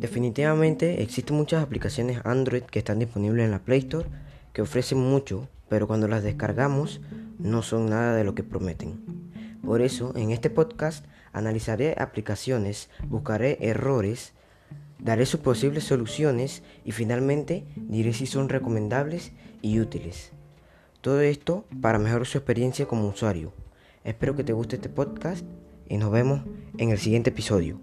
Definitivamente existen muchas aplicaciones Android que están disponibles en la Play Store que ofrecen mucho, pero cuando las descargamos no son nada de lo que prometen. Por eso, en este podcast analizaré aplicaciones, buscaré errores, daré sus posibles soluciones y finalmente diré si son recomendables y útiles. Todo esto para mejorar su experiencia como usuario. Espero que te guste este podcast y nos vemos en el siguiente episodio.